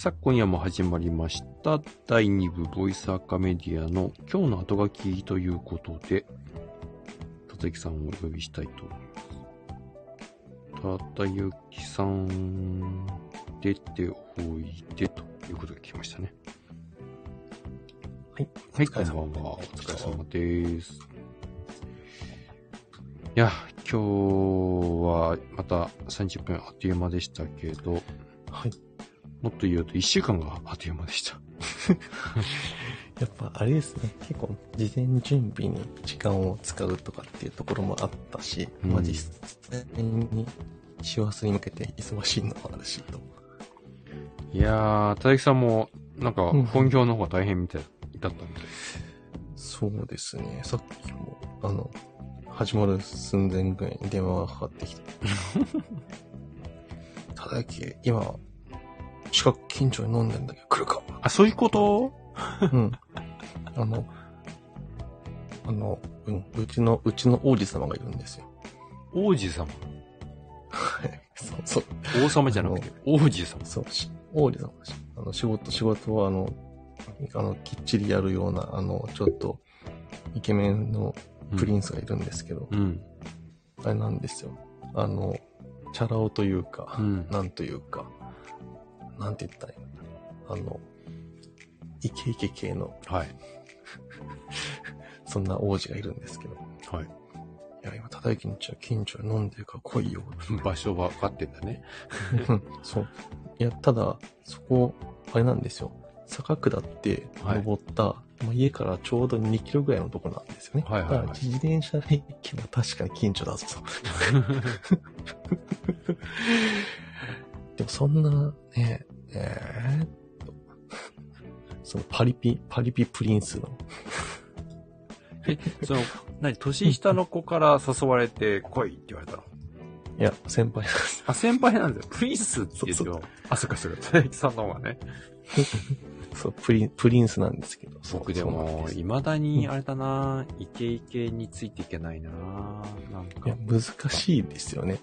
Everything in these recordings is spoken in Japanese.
さあ、今夜も始まりました。第2部ボイスアカメディアの今日の後書きということで、たたきさんをお呼びしたいと思います。たたゆきさん、出ておいでということが来ましたね。はい。はい、お疲れ様こんばんは。おです疲れ様です。いや、今日はまた30分あっという間でしたけど、はい。もっと言うと1週間があっという間でした。やっぱあれですね、結構事前準備に時間を使うとかっていうところもあったし、うんまあ実際に師走に向けて忙しいのもあるしと。いやー、たたきさんも、なんかうん本業の方が大変みたいだったみたい。そうですね、さっきも、あの、始まる寸前ぐらいに電話がかかってきて。ただき、今、近く近所に飲んでんだけど来るかあ、そういうこと？うん。あの、あの、うん、うちの、うちの王子様がいるんですよ。王子様？はい。そう、そう。王様じゃなくて、王子様？そう、し王子様あの、仕事、仕事は、あの、あの、きっちりやるような、あの、ちょっと、イケメンのプリンスがいるんですけど、うん。あれなんですよ。あの、チャラ男というか、うん。なんというか、なんて言ったらいいの？あの、イケイケ系の、はい。そんな王子がいるんですけど、はい。いや、今、ただきんちは近所に飲んでるから来いよ。場所分かってんだね。う んそう。いや、ただ、そこ、あれなんですよ。坂下って登った、まあ家からちょうど2キロぐらいのとこなんですよね。はいはいはいだから自転車で行けば確かに近所だぞと。でもそんな、ね、えーっと、そのパリピ、パリピプリンスの、その、何、年下の子から誘われて来いって言われたの？いや、先輩なんです。あ、先輩なんだよ。プリンスって言うそうと、あ、そっかそっか、たたきさんの方がね。そう、プリン、プリンスなんですけど。僕でも、そうなんです未だに、あれだな、イケイケについていけないななんかいや、。難しいですよね。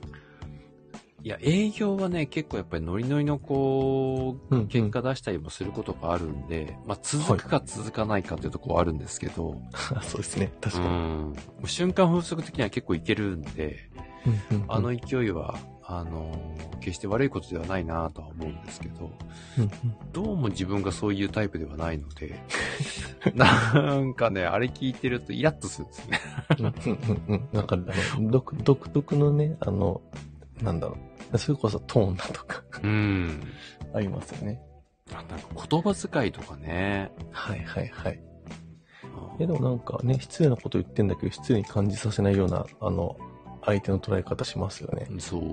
いや、営業はね、結構やっぱりノリノリのこう、うんうん結果出したりもすることがあるんで、まあ続くか続かないかというところはあるんですけど、そうですね。確うかに。う瞬間風速的には結構いけるんで、うんうんうんあの勢いは、あの、決して悪いことではないなとは思うんですけど、うんうんどうも自分がそういうタイプではないので、なんかね、あれ聞いてるとイラッとするんですね。うんうんうんうん。なんか、独特のね、あの、なんだろう。それこそトーンだとかうん。ありますよね。あなんか言葉遣いとかね。はいはいはい。うんえ、でもなんかね、失礼なこと言ってんだけど、失礼に感じさせないような、あの、相手の捉え方しますよね。そう。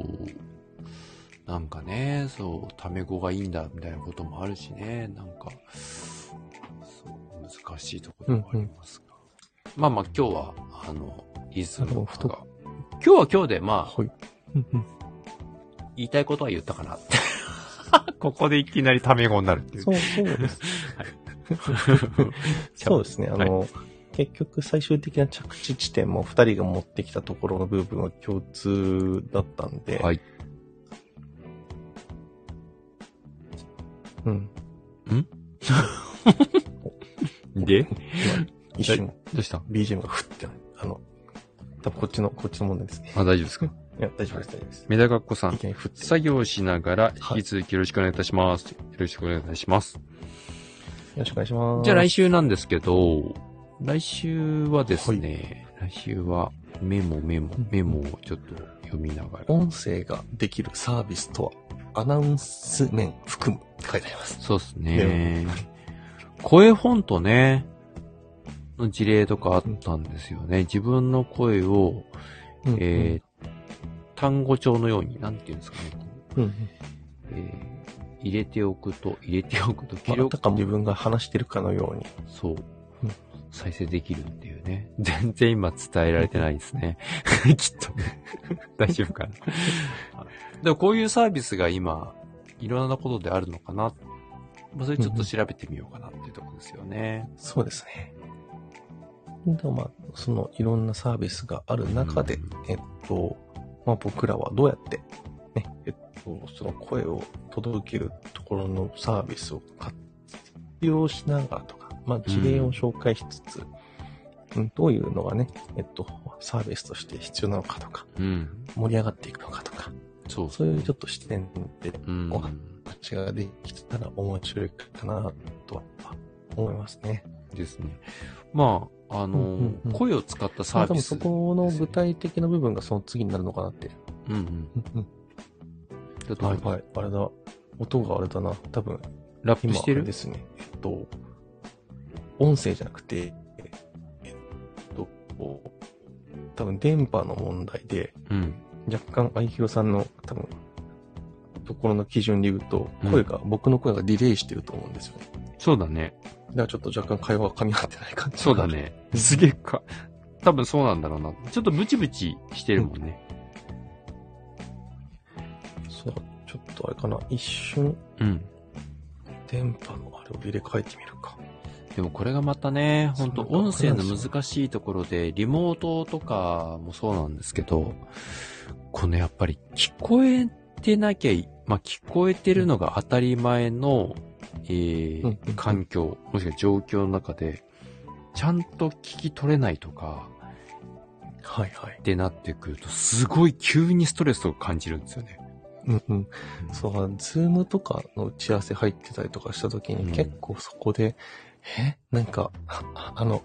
なんかね、そう、タメ語がいいんだ、みたいなこともあるしね、なんか、そう、難しいところでもありますが。まあまあ今日は、あの、リズムとが。今日は今日で、まあ、はい。うんうん言いたいことは言ったかなって。ここでいきなりタメ語になるっていう。そう、そうです。そうですね。あの、結局最終的な着地地点も二人が持ってきたところの部分は共通だったんで。はい。うん。で？今一瞬どうした？BGM がふってなる。あの、多分こっちの、こっちの問題ですね。あ、大丈夫ですか？いや、大丈夫です、大丈夫です。メダカッコさん。作業しながら、はい引き続きよろしくお願いいたします。よろしくお願いいたします。よろしくお願いします。じゃあ来週なんですけど、来週はですね、来週はメモメモうん、メモをちょっと読みながら。音声ができるサービスとは、アナウンス面含むって書いてあります。そうですね。声フォントね、の事例とかあったんですよね。自分の声を、うんえー単語帳のように、なんていうんですかね。うんうんえー入れておくと、入れておくと、まあ、あたかも自分が話してるかのように。そううん。再生できるっていうね。全然今伝えられてないですね。きっとね。大丈夫かな。でもこういうサービスが今、いろんなことであるのかな。まあ、それちょっと調べてみようかなっていうところですよね。そうですね。でもまあ、そのいろんなサービスがある中で、うんえっと、まあ僕らはどうやって、ね、えっと、その声を届けるところのサービスを活用しながらとか、まあ事例を紹介しつつ、うん、どういうのがね、えっと、サービスとして必要なのかとか、うん。盛り上がっていくのかとか、そうそういうちょっと視点でうん。お話ができたら面白いかなとは思いますね。ですね。まあ、あの、うんうんうん声を使ったサービス。そこの具体的な部分がその次になるのかなって。うんうん。うんうんだとはいはい。あれだ。音があれだな。多分、今ラップしてる？ですね。えっと、音声じゃなくて、えっと、多分電波の問題で、うん。若干、愛弘さんの多分、ところの基準で言うと、うん声が、僕の声がディレイしてると思うんですよ。そうだね。だからちょっと若干会話が噛み合ってない感じ。そうだ。ね。すげえか。多分そうなんだろうな。ちょっとブチブチしてるもんね。そう、ちょっとあれかな。一瞬、うん。電波のあれを入れ替えてみるか。でもこれがまたね、本当そう音声の難しいところで、リモートとかもそうなんですけど、このやっぱり聞こえてなきゃい、まあ、聞こえてるのが当たり前の、えーうんうん環境、もしくは状況の中で、ちゃんと聞き取れないとか、はいはいっ。てなってくると、すごい急にストレスを感じるんですよね。うんうん。そう、ズームとかの打ち合わせ入ってたりとかした時に、うん結構そこで、え？なんか、ああの、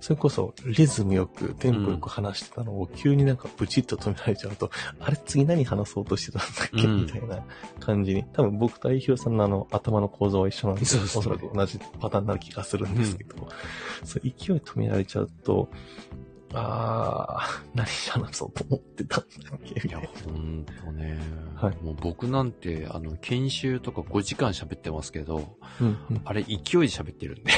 それこそリズムよく、テンポよく話してたのを急になんかブチッと止められちゃうと、あれ次何話そうとしてたんだっけ、うんみたいな感じに。多分僕と愛弘さんのあの頭の構造は一緒なんで、そうそうおそらく同じパターンになる気がするんですけど、そう勢い止められちゃうと、あー、何話そうと思ってたんだっけ？みいやたいな。、ほんとね。はいもう僕なんて、あの、研修とか5時間喋ってますけど、うんうんあれ勢いで喋ってるんで。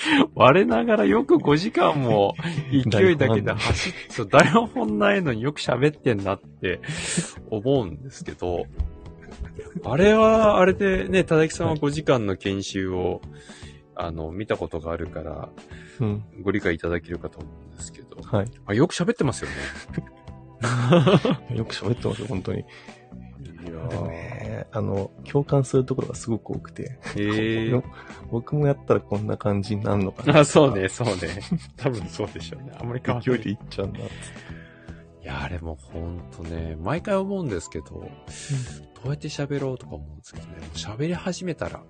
我ながらよく5時間も勢いだけで走っ、そう、台本ないのによく喋ってんなって思うんですけど、あれは、あれでね、田崎さんは5時間の研修を、あの、見たことがあるから、うん。ご理解いただけるかと思うんですけど、はい。あよく喋ってますよね。よく喋ってますよ、本当に。いやでもね、あの、共感するところがすごく多くて、へえ。僕もやったらこんな感じになるのかな。あ、そうね、そうね。多分そうでしょうね。あんまり。勢いでいっちゃうんだって。いや、あれもうほんとね、毎回思うんですけど、どうやって喋ろうとか思うんですけどね、喋り始めたら、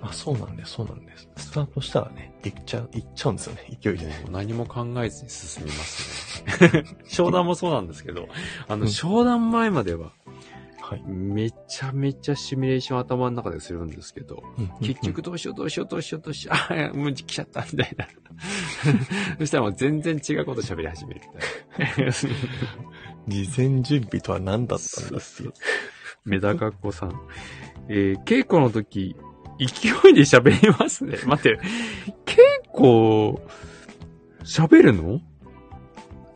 あ、そうなんです、そうなんです。スタートしたらね、いっちゃう、いっちゃうんですよね、勢いでね。何も考えずに進みますね。商談もそうなんですけど、あの、うん商談前までは、はい。めちゃめちゃシミュレーション頭の中でするんですけど、結局、どうしようどうしようどうしようどうしよう、あ、もう来ちゃったみたいな。そしたらもう全然違うこと喋り始めるみたいな。事前準備とは何だったんだっていう。メダカっ子さん。えー、稽古の時、勢いで喋りますね。待って、稽古、喋るの？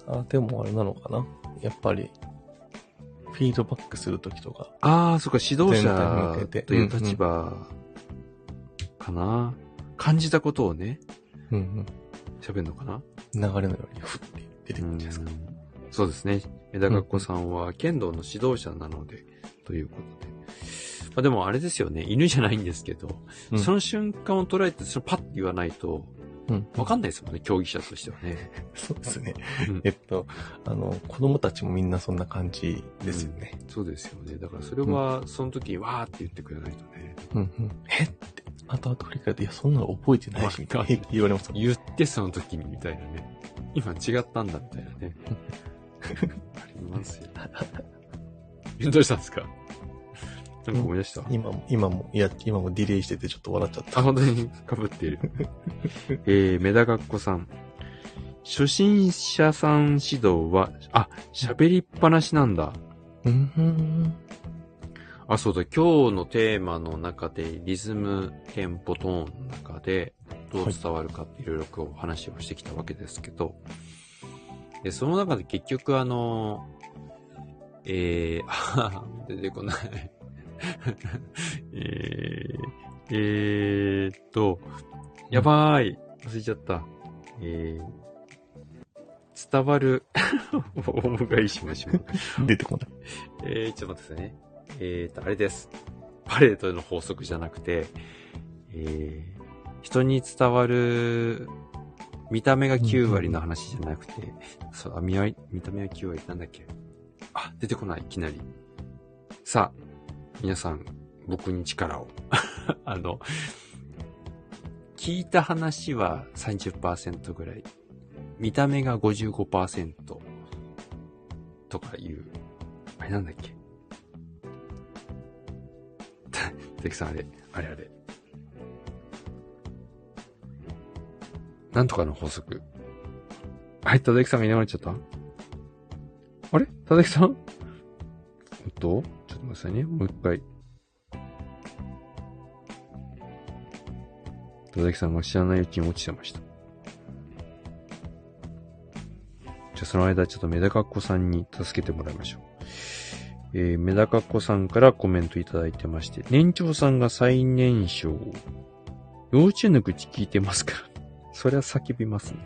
あ、でもあれなのかなやっぱり、フィードバックするときとか。ああ、そっか、指導者という立場かな。感じたことをね、うん喋るのかな。うん。流れのようにふって出てくるんですか。うんそうですね。メダカっ子さんは剣道の指導者なので、ということで。まあでもあれですよね、犬じゃないんですけど、うんその瞬間を捉えて、それパッて言わないと、うん。わかんないですもんね、競技者としてはね。そうですねうん。えっと、あの、子供たちもみんなそんな感じですよね。そうですよね。だからそれは、その時にわーって言ってくれないとね。うんうん。え？って、後々振り返って、いや、そんなの覚えてないし、みたいな 言われます。言ってその時にみたいなね。今違ったんだみたいなね。ありますよ。どうしたんですか？なんか思い出した、今も、今も、いや、今もディレイしててちょっと笑っちゃっあ、た。本当に？被っている。えー、メダカッコさん。初心者さん指導は、あ、喋りっぱなしなんだ。うんうん。あ、そうだ、今日のテーマの中で、リズム、テンポ、トーンの中で、どう伝わるかっていろいろこう話をしてきたわけですけど、で、その中で結局あの、えー、あ 出てこない。えー、えーっと、やばーい。忘れちゃった。えー、伝わる、お願いしましょう。出てこない。えー、ちょっと待ってくださいね。えーと、あれです。パレードの法則じゃなくて、えー、人に伝わる見た目が9割の話じゃなくて、そう、あ見見た目は9割なんだっけあ、出てこない、いきなり。さあ、皆さん、僕に力を。あの、聞いた話は30%ぐらい。見た目が55%とかいう、あれなんだっけ？関さんあれ、あれあれ。なんとかの法則。はい、ただきさんがいなくなっちゃった？あれ？ただきさん？えっと、ちょっと待ってくださいね。もう一回。ただきさんが知らないうちに落ちてました。じゃあその間ちょっとメダカっ子さんに助けてもらいましょう。えー、メダカっ子さんからコメントいただいてまして、年長さんが最年少。幼稚園の口聞いてますから。そりゃ叫びますね。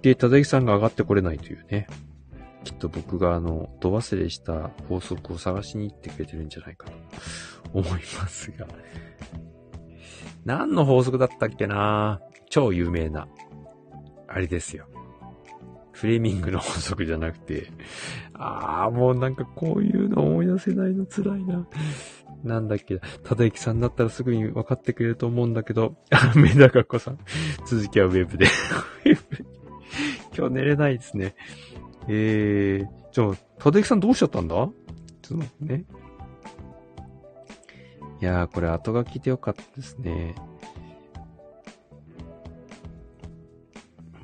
で、ただきさんが上がってこれないというね。きっと僕があの、度忘れした法則を探しに行ってくれてるんじゃないかと思いますが。何の法則だったっけな？超有名な。あれですよ。フレーミングの法則じゃなくて、ああ、もうなんかこういうの思い出せないの辛いな。なんだっけ、ただゆきさんだったらすぐに分かってくれると思うんだけど、あ メダカっ子さん。続きはウェブで。今日寝れないですね。えー、じゃあ、ただゆきさんどうしちゃったんだ？ちょっと待ってね。いやー、これ後書きでよかったですね。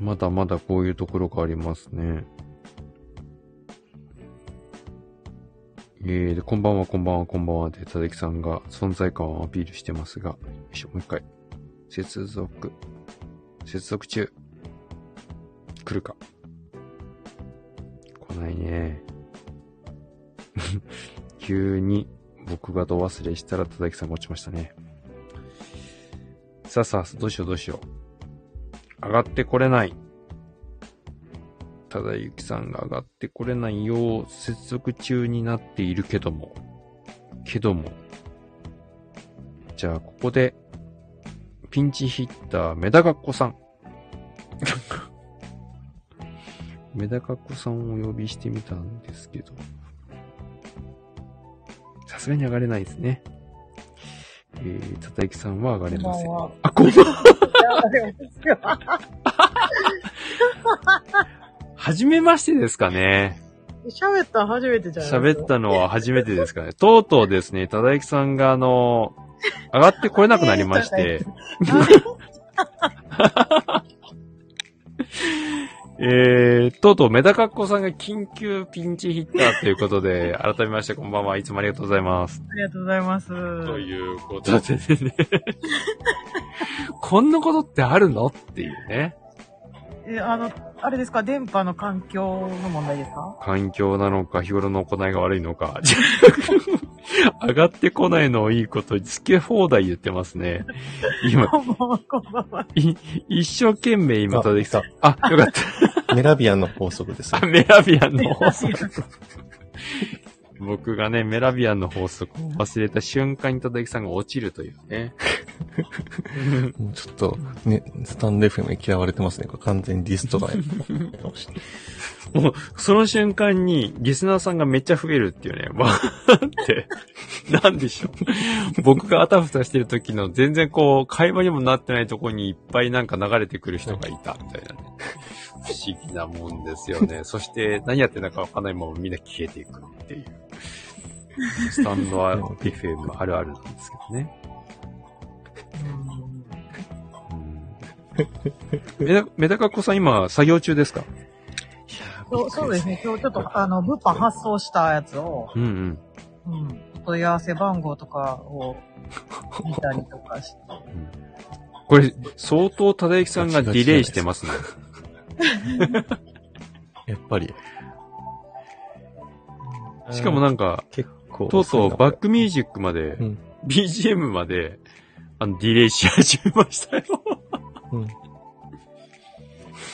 まだまだこういうところがありますね。えー、で、こんばんは、こんばんは、こんばんはで、ただきさんが存在感をアピールしてますが、よいしょ、もう一回。接続。接続中。来るか。ないね。急に僕がど忘れしたらただきさんが落ちましたね。さあさあ、どうしようどうしよう。上がってこれない。ただゆきさんが上がってこれないよう接続中になっているけども。けども。じゃあ、ここで、ピンチヒッター、メダカっ子さん。メダカっ子さんをお呼びしてみたんですけど。さすがに上がれないですね。えー、たたゆきさんは上がれません。あ、こんばんは。はじめましてですかね。喋ったの初めてじゃない喋ったのは初めてですかね。とうとうですね、ただゆきさんがあの、上がってこれなくなりまして。えー、とうとうメダカっ子さんが緊急ピンチヒッターということで、改めましてこんばんはいつもありがとうございます。ありがとうございます。ということでね。こんなことってあるの？っていうね。え、あの、あれですか、電波の環境の問題ですか？環境なのか、日頃の行いが悪いのか。上がってこないのをいいこと、好き放題言ってますね。今、こんばんは、こんばんは。い一生懸命今、ただきさん。あ、よかった。メラビアンの法則です。メラビアンの法則。僕がね、メラビアンの法則を忘れた瞬間にただきさんが落ちるというね。もうちょっと、ね、スタンド FM に嫌われてますね。これ完全にディストライかもう、その瞬間に、リスナーさんがめっちゃ増えるっていうね。わーって、なんでしょう。僕があたふたしてる時の全然こう、会話にもなってないところにいっぱいなんか流れてくる人がいた、みたいなね。不思議なもんですよね。そして、何やってんだかわかんないままみんな消えていくっていう。スタンドは FM あるあるなんですけどね。うんメダ、メダカっ子さん今、作業中ですか？そうそうですね、今日ちょっと、あの、物販発送したやつを、うんうん。うん、お問い合わせ番号とかを見たりとかして。これ、相当、ただゆきさんがディレイしてますね。やっぱり。しかもなんか、結構。とうとうバックミュージックまで、うん BGM まで、あの、ディレイし始めましたよ。うん。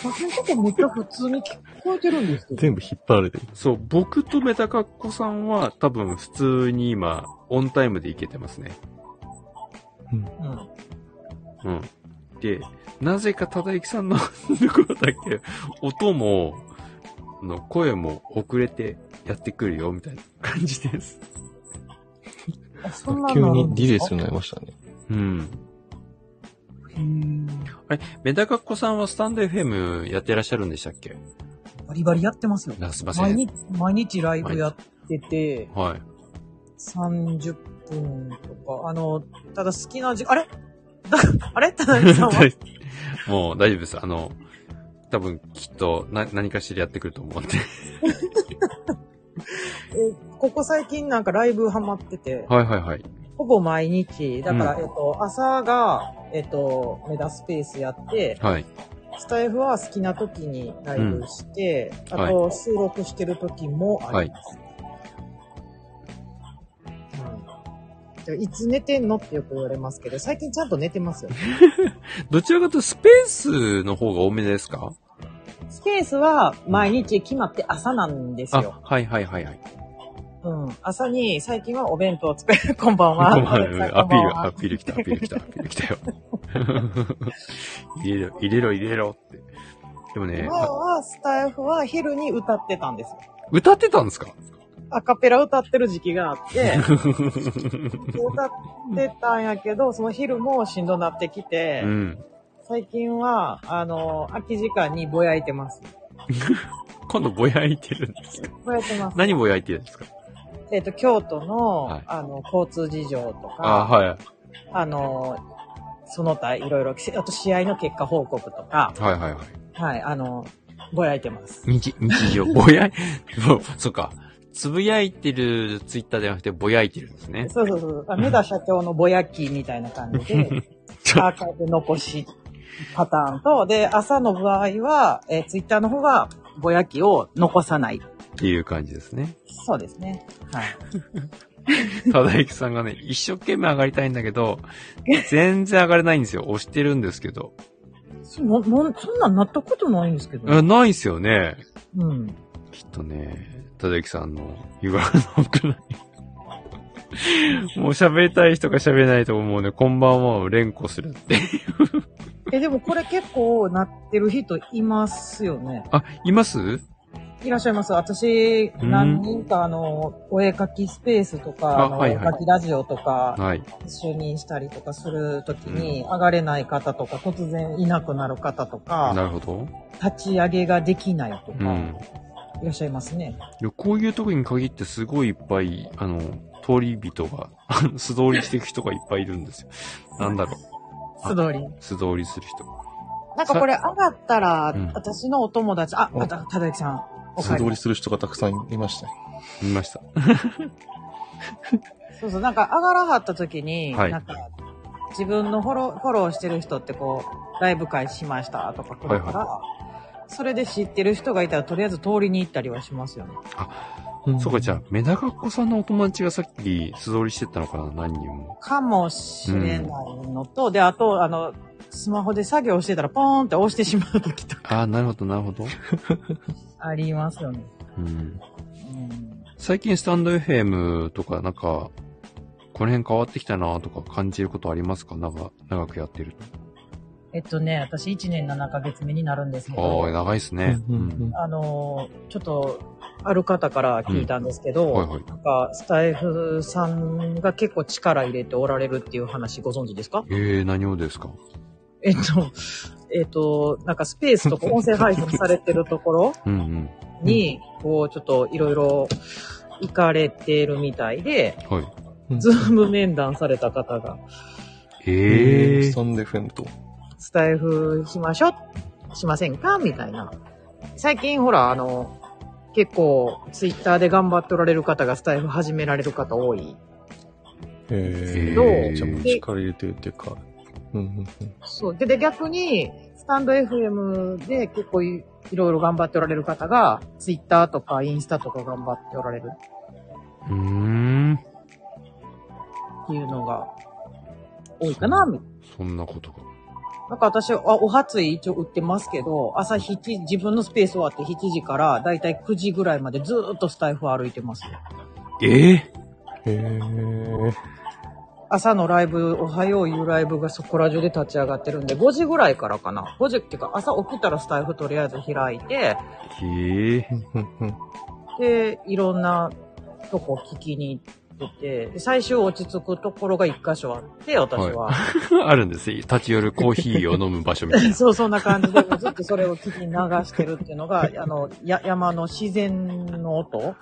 私のとこめっちゃ普通に聞こえてるんですけど。全部引っ張られてる。そう、僕とメタカッコさんは多分普通に今、オンタイムでいけてますね。うん。うん。で、なぜか忠之さんの ところだけ、音も、あの、声も遅れてやってくるよ、みたいな感じです。あそんな急のあるにリレーんですかスになりましたね。うん。あれ、メタカッコさんはスタンド FM やってらっしゃるんでしたっけ？バリバリやってますよ。あすいません。毎日、毎日ライブやってて、はい。30分とか、あの、ただ好きな時あれ？だ あれ？ただきさんは？もう大丈夫です。あの、多分きっとな何かしらやってくると思うんで。えここ最近なんかライブハマってて、はいはいはい。ほぼ毎日、だから、うんえっと、朝が、えっと、メダスペースやって、はい。スタイフは好きな時にライブして、うんあと収録してる時もあります。いつ寝てんの？ってよく言われますけど、最近ちゃんと寝てますよ。どちらかというとスペースの方が多めですか？スペースは毎日決まって朝なんですよ。あ、はいはいはいはい。うん。朝に最近はお弁当を作る。こんばんは。こんばんはアピール、アピール来た、アピール来た、アピール来たよ。入れろ、入れろ、入れろって。でもね前、はスタイフは昼に歌ってたんですよ。歌ってたんですか？アカペラ歌ってる時期があって、歌ってたんやけど、その昼もしんどなってきて、うん。最近は、あの、空き時間にぼやいてます。今度ぼやいてるんですか？ぼやいてます。何ぼやいてるんですか？えっ、と、京都の、はいあの、交通事情とか、あ、はい。あの、その他いろいろ、あと試合の結果報告とか、はいはいはい。はい、あの、ぼやいてます。日、日常、ぼやい、そっか。つぶやいてるツイッターじゃなくてぼやいてるんですね。そうそうそう。あ 目田社長のぼやきみたいな感じで、アーカイブ残しパターンと、で、朝の場合は、えーツイッターの方は、ぼやきを残さない。っていう感じですね。そうですね。はい。ただゆきさんがね、一生懸命上がりたいんだけど、全然上がれないんですよ。押してるんですけど。そももそんなんなったことないんですけど。あないっすよね。うん。きっとね、ただゆきさんの湯柄のくらい。もう喋りたい人が喋れないと思うね、こんばんはを連呼するって。え、でもこれ結構なってる人いますよね。あ、います？いらっしゃいます。私、うん？何人かあの、お絵描きスペースとか、お絵描きラジオとか、はい。一緒にしたりとかするときに、上がれない方とか、突然いなくなる方とか、なるほど。立ち上げができないとか、うん。いらっしゃいますね。いやこういう時に限ってすごいいっぱい、あの、通り人が、素通りしていく人がいっぱいいるんですよ。なんだろう。あ 素通り。素通りする人。なんかこれ上がったら、うん私のお友達、あ、おあた、ただゆきさん、お素通りする人がたくさんいましたね。見ました。そうそう、なんか上がらはった時に、はいなんか、自分のフォロー、フォローしてる人ってこう、ライブ会しましたとか来るから、はそれで知ってる人がいたら、とりあえず通りに行ったりはしますよね。そうか、じゃあ、メダカっ子さんのお友達がさっき素通りしてったのかな、何人も。かもしれないのと、で、あと、あの、スマホで作業してたら、ポーンって押してしまう時とかああ、なるほど、なるほど。ありますよね。うん。うん最近スタンド FM とか、なんか、この辺変わってきたなとか感じることありますか長長くやってるえっとね、私1年7ヶ月目になるんですけと。ああ、ど、長いですね。あの、ちょっと、ある方から聞いたんですけど、はいはい。なんか、スタイフさんが結構力入れておられるっていう話ご存知ですか？えー、何をですか？えっと、えっと、なんかスペースとか音声配信されてるところ うんうん。に、こう、ちょっといろいろ行かれてるみたいで、はい。ズーム面談された方が、ええスタンド FM と。スタイフしましょうしませんか？みたいな。最近ほら、あの、結構、ツイッターで頑張っておられる方がスタイフ始められる方多い。えどう？ー、じゃあもう力入れてるっていうか。うんうんうん。そう。で、で逆に、スタンド FM で結構いいろいろ頑張っておられる方が、ツイッターとかインスタとか頑張っておられるうーん。っていうのが多いかな、みそんなことが。なんか私、あ、お初い一応売ってますけど、朝7時、自分のスペース終わって7時からだいたい9時ぐらいまでずーっとスタイフ歩いてますよ。ええへえ。朝のライブ、おはよういうライブがそこら中で立ち上がってるんで、5時ぐらいからかな。5時っていうか、朝起きたらスタイフとりあえず開いて、へえで、いろんなとこ聞きに行ってて、で最終落ち着くところが一箇所あって、私は。あるんですよ。立ち寄るコーヒーを飲む場所みたいな。そう、そんな感じで、ずっとそれを聞き流してるっていうのが、あの、や、山の自然の音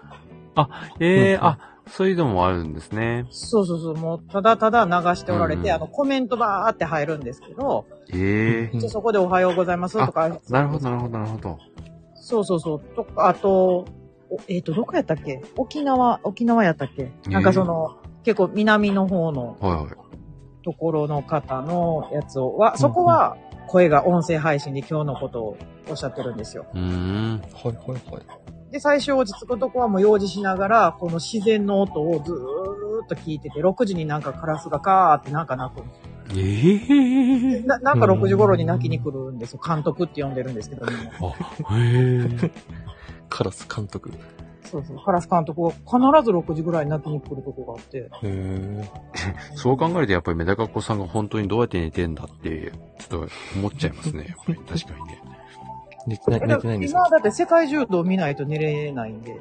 ええうんあ、そういうのもあるんですね。そうそうそう、もうただただ流しておられて、うんあの、コメントバーって入るんですけど、ええうんじゃあそこでおはようございますとか、なるほど、なるほど、なるほど。そうそうそう。とか、あと、おえっ、と、どこやったっけ？沖縄、沖縄やったっけ？なんかその、結構南の方のはいはい。ところの方のやつを、は、そこは声が音声配信で今日のことをおっしゃってるんですよ。うーん。はいはいはい。で、最初落ち着くとこはもう用事しながら、この自然の音をずーっと聞いてて、6時になんかカラスがカーってなんか鳴くんですよ。ええななんか6時頃に泣きに来るんですよ。監督って呼んでるんですけど、みんな。あ、へえ。カラス監督。そうそう。カラス監督が必ず6時ぐらいに泣きに来るとこがあって。へえ。そう考えるとやっぱりメダカっ子さんが本当にどうやって寝てんだって、ちょっと思っちゃいますね。やっぱり確かにね。寝てない、寝てないんですか今だって世界柔道見ないと寝れないんで。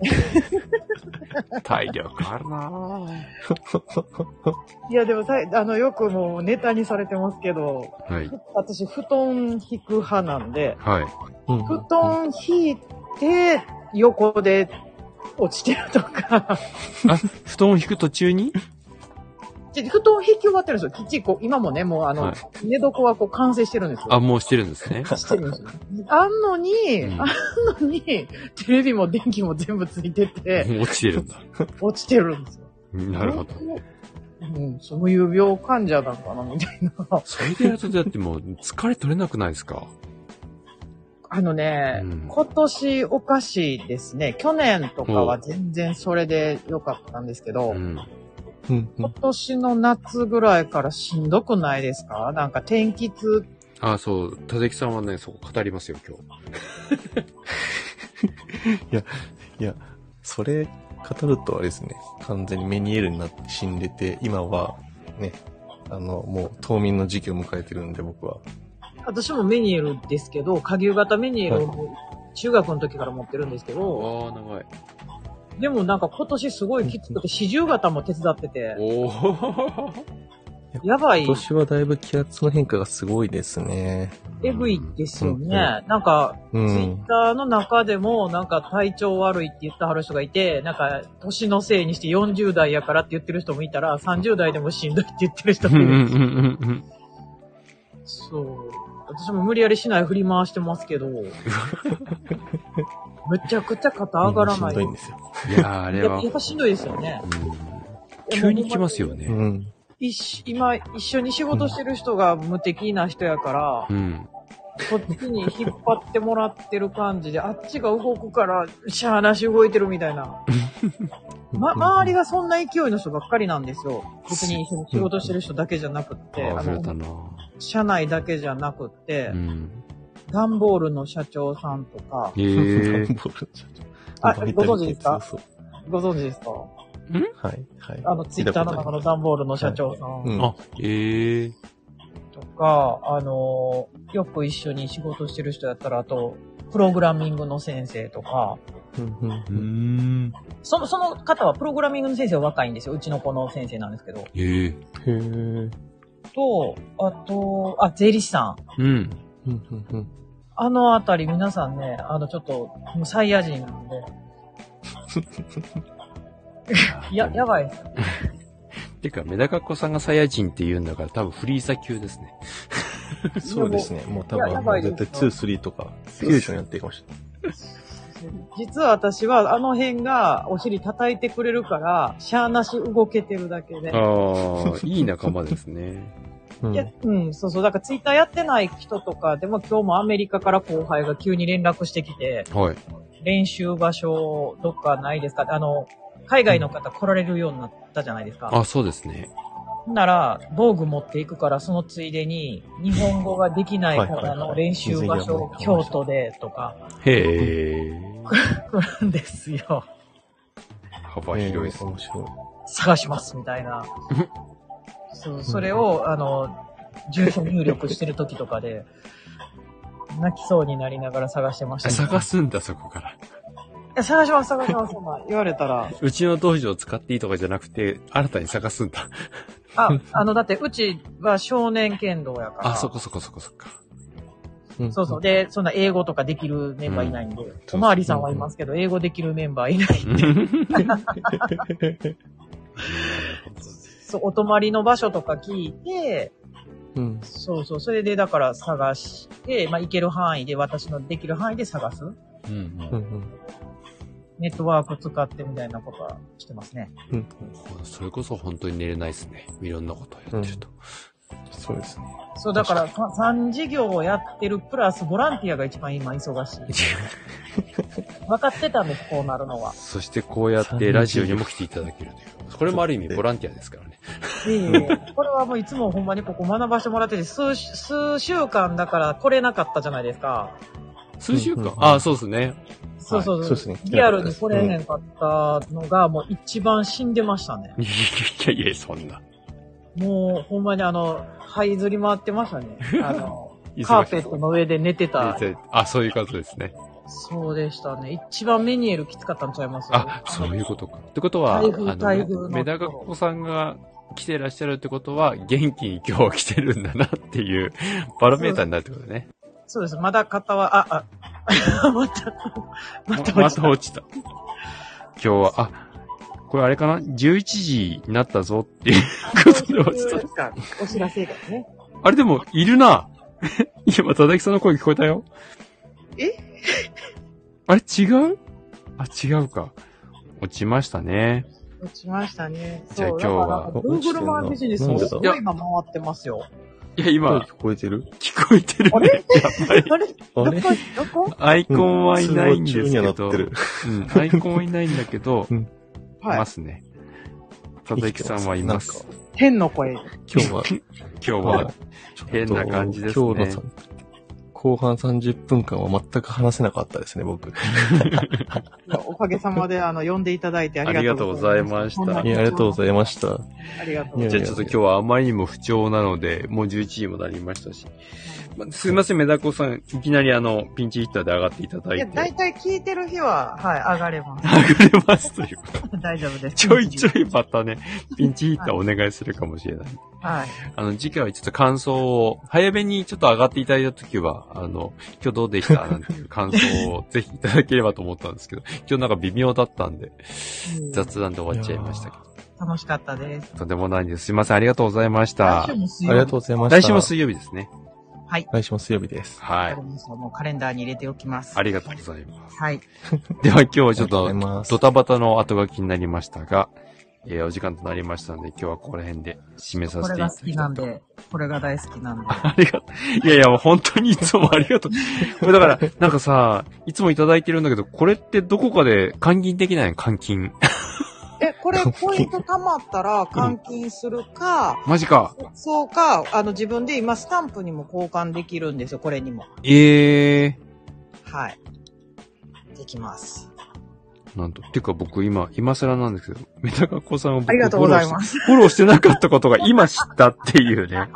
体力あるなぁ。いや、でもさい、あの、よくもうネタにされてますけど、はい。私、布団引く派なんで、はい。うん布団引いて、横で落ちてるとか、あ、布団を引く途中に？ち布団引き終わってるんですよ。きっちりこう、今もね、もうあの、はい寝床はこう完成してるんですよ。あ、もうしてるんですね。してるんですよ。あんのに、うんあんのに、テレビも電気も全部ついてて、落ちてるんだ。落ちてるんですよ。なるほど。うん、そういう病患者なんかな、みたいな。それでやるとだってもう疲れ取れなくないですか？あのね、うん今年おかしいですね。去年とかは全然それで良かったんですけど、うん。うんうん今年の夏ぐらいからしんどくないですか？なんか天気痛、あ、そう。田崎さんはね、そこ語りますよ、今日。いや、それ語るとあれですね、完全にメニエールになって死んでて、今はね、あの、もう冬眠の時期を迎えてるんで僕は。私もメニエルですけど、下牛型メニエルを中学の時から持ってるんですけど、ああ、長い。でもなんか今年すごいきつくて、四十型も手伝ってて、おお。やばい今、年はだいぶ気圧の変化がすごいですね。えぐいですようんうんね。なんか、うツイッん。ターの中でも、なんか体調悪いって言ったはる人がいて、なんか、年のせいにして40代やからって言ってる人もいたら、30代でもしんどいって言ってる人もいる。うんうんうんうん。そう。私も無理やりしない振り回してますけど、めちゃくちゃ肩上がらない。しんどいんですよ。いやー、あれはやっぱしんどいですよね。うん急に来ますようね。ん。一緒今、一緒に仕事してる人が無敵な人やから、うん。こっちに引っ張ってもらってる感じで、あっちが動くから、しゃーなし動いてるみたいな。ま、周りがそんな勢いの人ばっかりなんですよ。別に一緒に仕事してる人だけじゃなくって、あの、な社内だけじゃなくってう、ん。段ボールの社長さんとか、へえ。あご存知ですか？そうご存知ですか？はい、はい。あの、ツイッターの中の段ボールの社長さうんんあ、へえ。とか、あの、よく一緒に仕事してる人やったら、あと、プログラミングの先生とか、うん。その、その方はプログラミングの先生は若いんですよ。うちの子の先生なんですけど。へえ。へーと、あと、あ、税理士さん。うん。うんうんうんあのあたり皆さんね、あのちょっと、もうサイヤ人なんで。や、やばいです。てか、メダカっ子さんがサイヤ人って言うんだから多分フリーザ級ですね。そうですね。もう多分、ばいです絶対2、3とか、フュージョンやっていいかもしれない。実は私はあの辺がお尻叩いてくれるから、しゃーなし動けてるだけで。ああ、いい仲間ですね。うんいや、うん、そうそう。だからツイッターやってない人とかでも今日もアメリカから後輩が急に連絡してきて、はい。練習場所どっかないですか？あの、海外の方来られるようになったじゃないですか。あ、そうですね。なら、道具持っていくから、そのついでに、日本語ができない方の練習場所、京都でとか、へえ。来るんですよ。幅広いです い。探します、みたいな。そう、それを、あの、住所入力してる時とかで、泣きそうになりながら探してました、探すんだ、そこから。探します、探します、言われたら。うちの道場を使っていいとかじゃなくて、新たに探すんだ。あ、あの、だって、うちは少年剣道やから。あ、そこそこそこそこか。うんそうそう。で、そんな英語とかできるメンバーいないんで、んおまわりさんはいますけど、英語できるメンバーいない。そう、お泊まりの場所とか聞いて、うん。そうそう、それでだから探して、まあ行ける範囲で、私のできる範囲で探す。うんうんうん。ネットワーク使ってみたいなことはしてますね。うん。それこそ本当に寝れないですね。いろんなことをやってると。そうですね。そう、だから、さ三事業をやってるプラス、ボランティアが一番今忙しい。分かってたんです、こうなるのは。そしてこうやってラジオにも来ていただけるという。これもある意味ボランティアですからね。いえいえこれはもういつもほんまにここ学ばしてもらってて、数、数週間だから来れなかったじゃないですか。数週間、うんうんああ、そうですね。そうそうそうですねリアルに来れへんかったのが、もう一番死んでましたね。いやいや、そんな。もう、ほんまにあの、這いずり回ってましたね。あの、カーペットの上で寝てた。あ、そういうことですね。そうでしたね。一番メニエルきつかったんちゃいます？あ、そういうことか。ってことは、あのの、メダカ子さんが来てらっしゃるってことは、元気に今日は来てるんだなっていう、バロメーターになるってことね。そうです。まだ方は、あ、あ、また、またま落ちたた落ちた。今日は、あ、これあれかな ?11 時になったぞっていうことで落ちた。お知らせがね。あれでも、いるな今、ただきさんの声聞こえたよ。え？あれ違う？あ、違うか。落ちましたね。落ちましたね。じゃあ今日は Google マンビジネスすごい今回ってますよ。いや、今声、聞こえてる？聞こえてるね。あれ？あれ？どこ？アイコンはいないんですけど、ってるうん、アイコンはいないんだけど、うんま。すね。ただきさんはいます。天の声。今日は、今日は、変な感じですね今日のさ後半30分間は全く話せなかったですね、僕。おかげさまで、あの、呼んでいただいてありがとうございます。ありがとうございましたありがとうございました。ありがとうございます。じゃあちょっと今日はあまりにも不調なので、もう11時もなりましたし。まあすいません、メダコさん。いきなりあの、ピンチヒッターで上がっていただいいや、て。大体聞いてる日は、はい、上がれます。上がれますということ。大丈夫です。ちょいちょいまたね、ピンチヒッターお願いするかもしれない。はい。あの、次回はちょっと感想を、早めにちょっと上がっていただいたときは、あの、今日どうでしたなんていう感想をぜひいただければと思ったんですけど、今日なんか微妙だったんで、うん雑談で終わっちゃいましたけど、楽しかったです。とんでもないんです。すいません、ありがとうございました来週。も水ありがとうございました。来週も水曜日ですね。はい。来週も水曜日です。はいもうカレンダーに入れておきます。ありがとうございます。はい。では今日はちょっとドタバタの後書きになりましたが、えーお時間となりましたので、今日はここら辺で締めさこせていただきたいれが好きなんで、これが大好きなんで。ありがとう。いやいや、もう本当にいつもありがとう。これだから、なんかさ、いつもいただいてるんだけど、これってどこかで換金できないの？換金。え、これポイント貯まったら換金するか、マジか。そうか、あの自分で今スタンプにも交換できるんですよ、これにも。ええはい。できます。ー。なんと。てか僕今、今更なんですけど、メタカコさんを僕ありがとうございます。フォローしてなかったことが今知ったっていうね。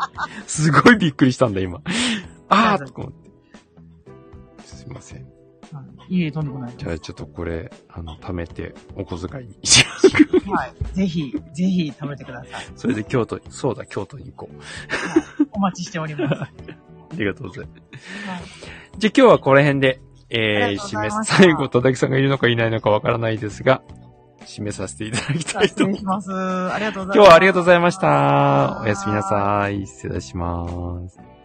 すごいびっくりしたんだ、今。あーとか思って。すいません。いいえ、とんでもないでじゃあちょっとこれ、あの、貯めてお小遣いに。はい。ぜひ、ぜひ食べてください。それで京都、そうだ、京都に行こう。お待ちしております。ありがとうございます。じゃあ今日はこの辺で、えー、ありがとうご締め、ざいました最後、戸崎さんがいるのかいないのかわからないですが、締めさせていただきたい失と思います。ありがとうございます。今日はありがとうございました。おやすみなさい。失礼します。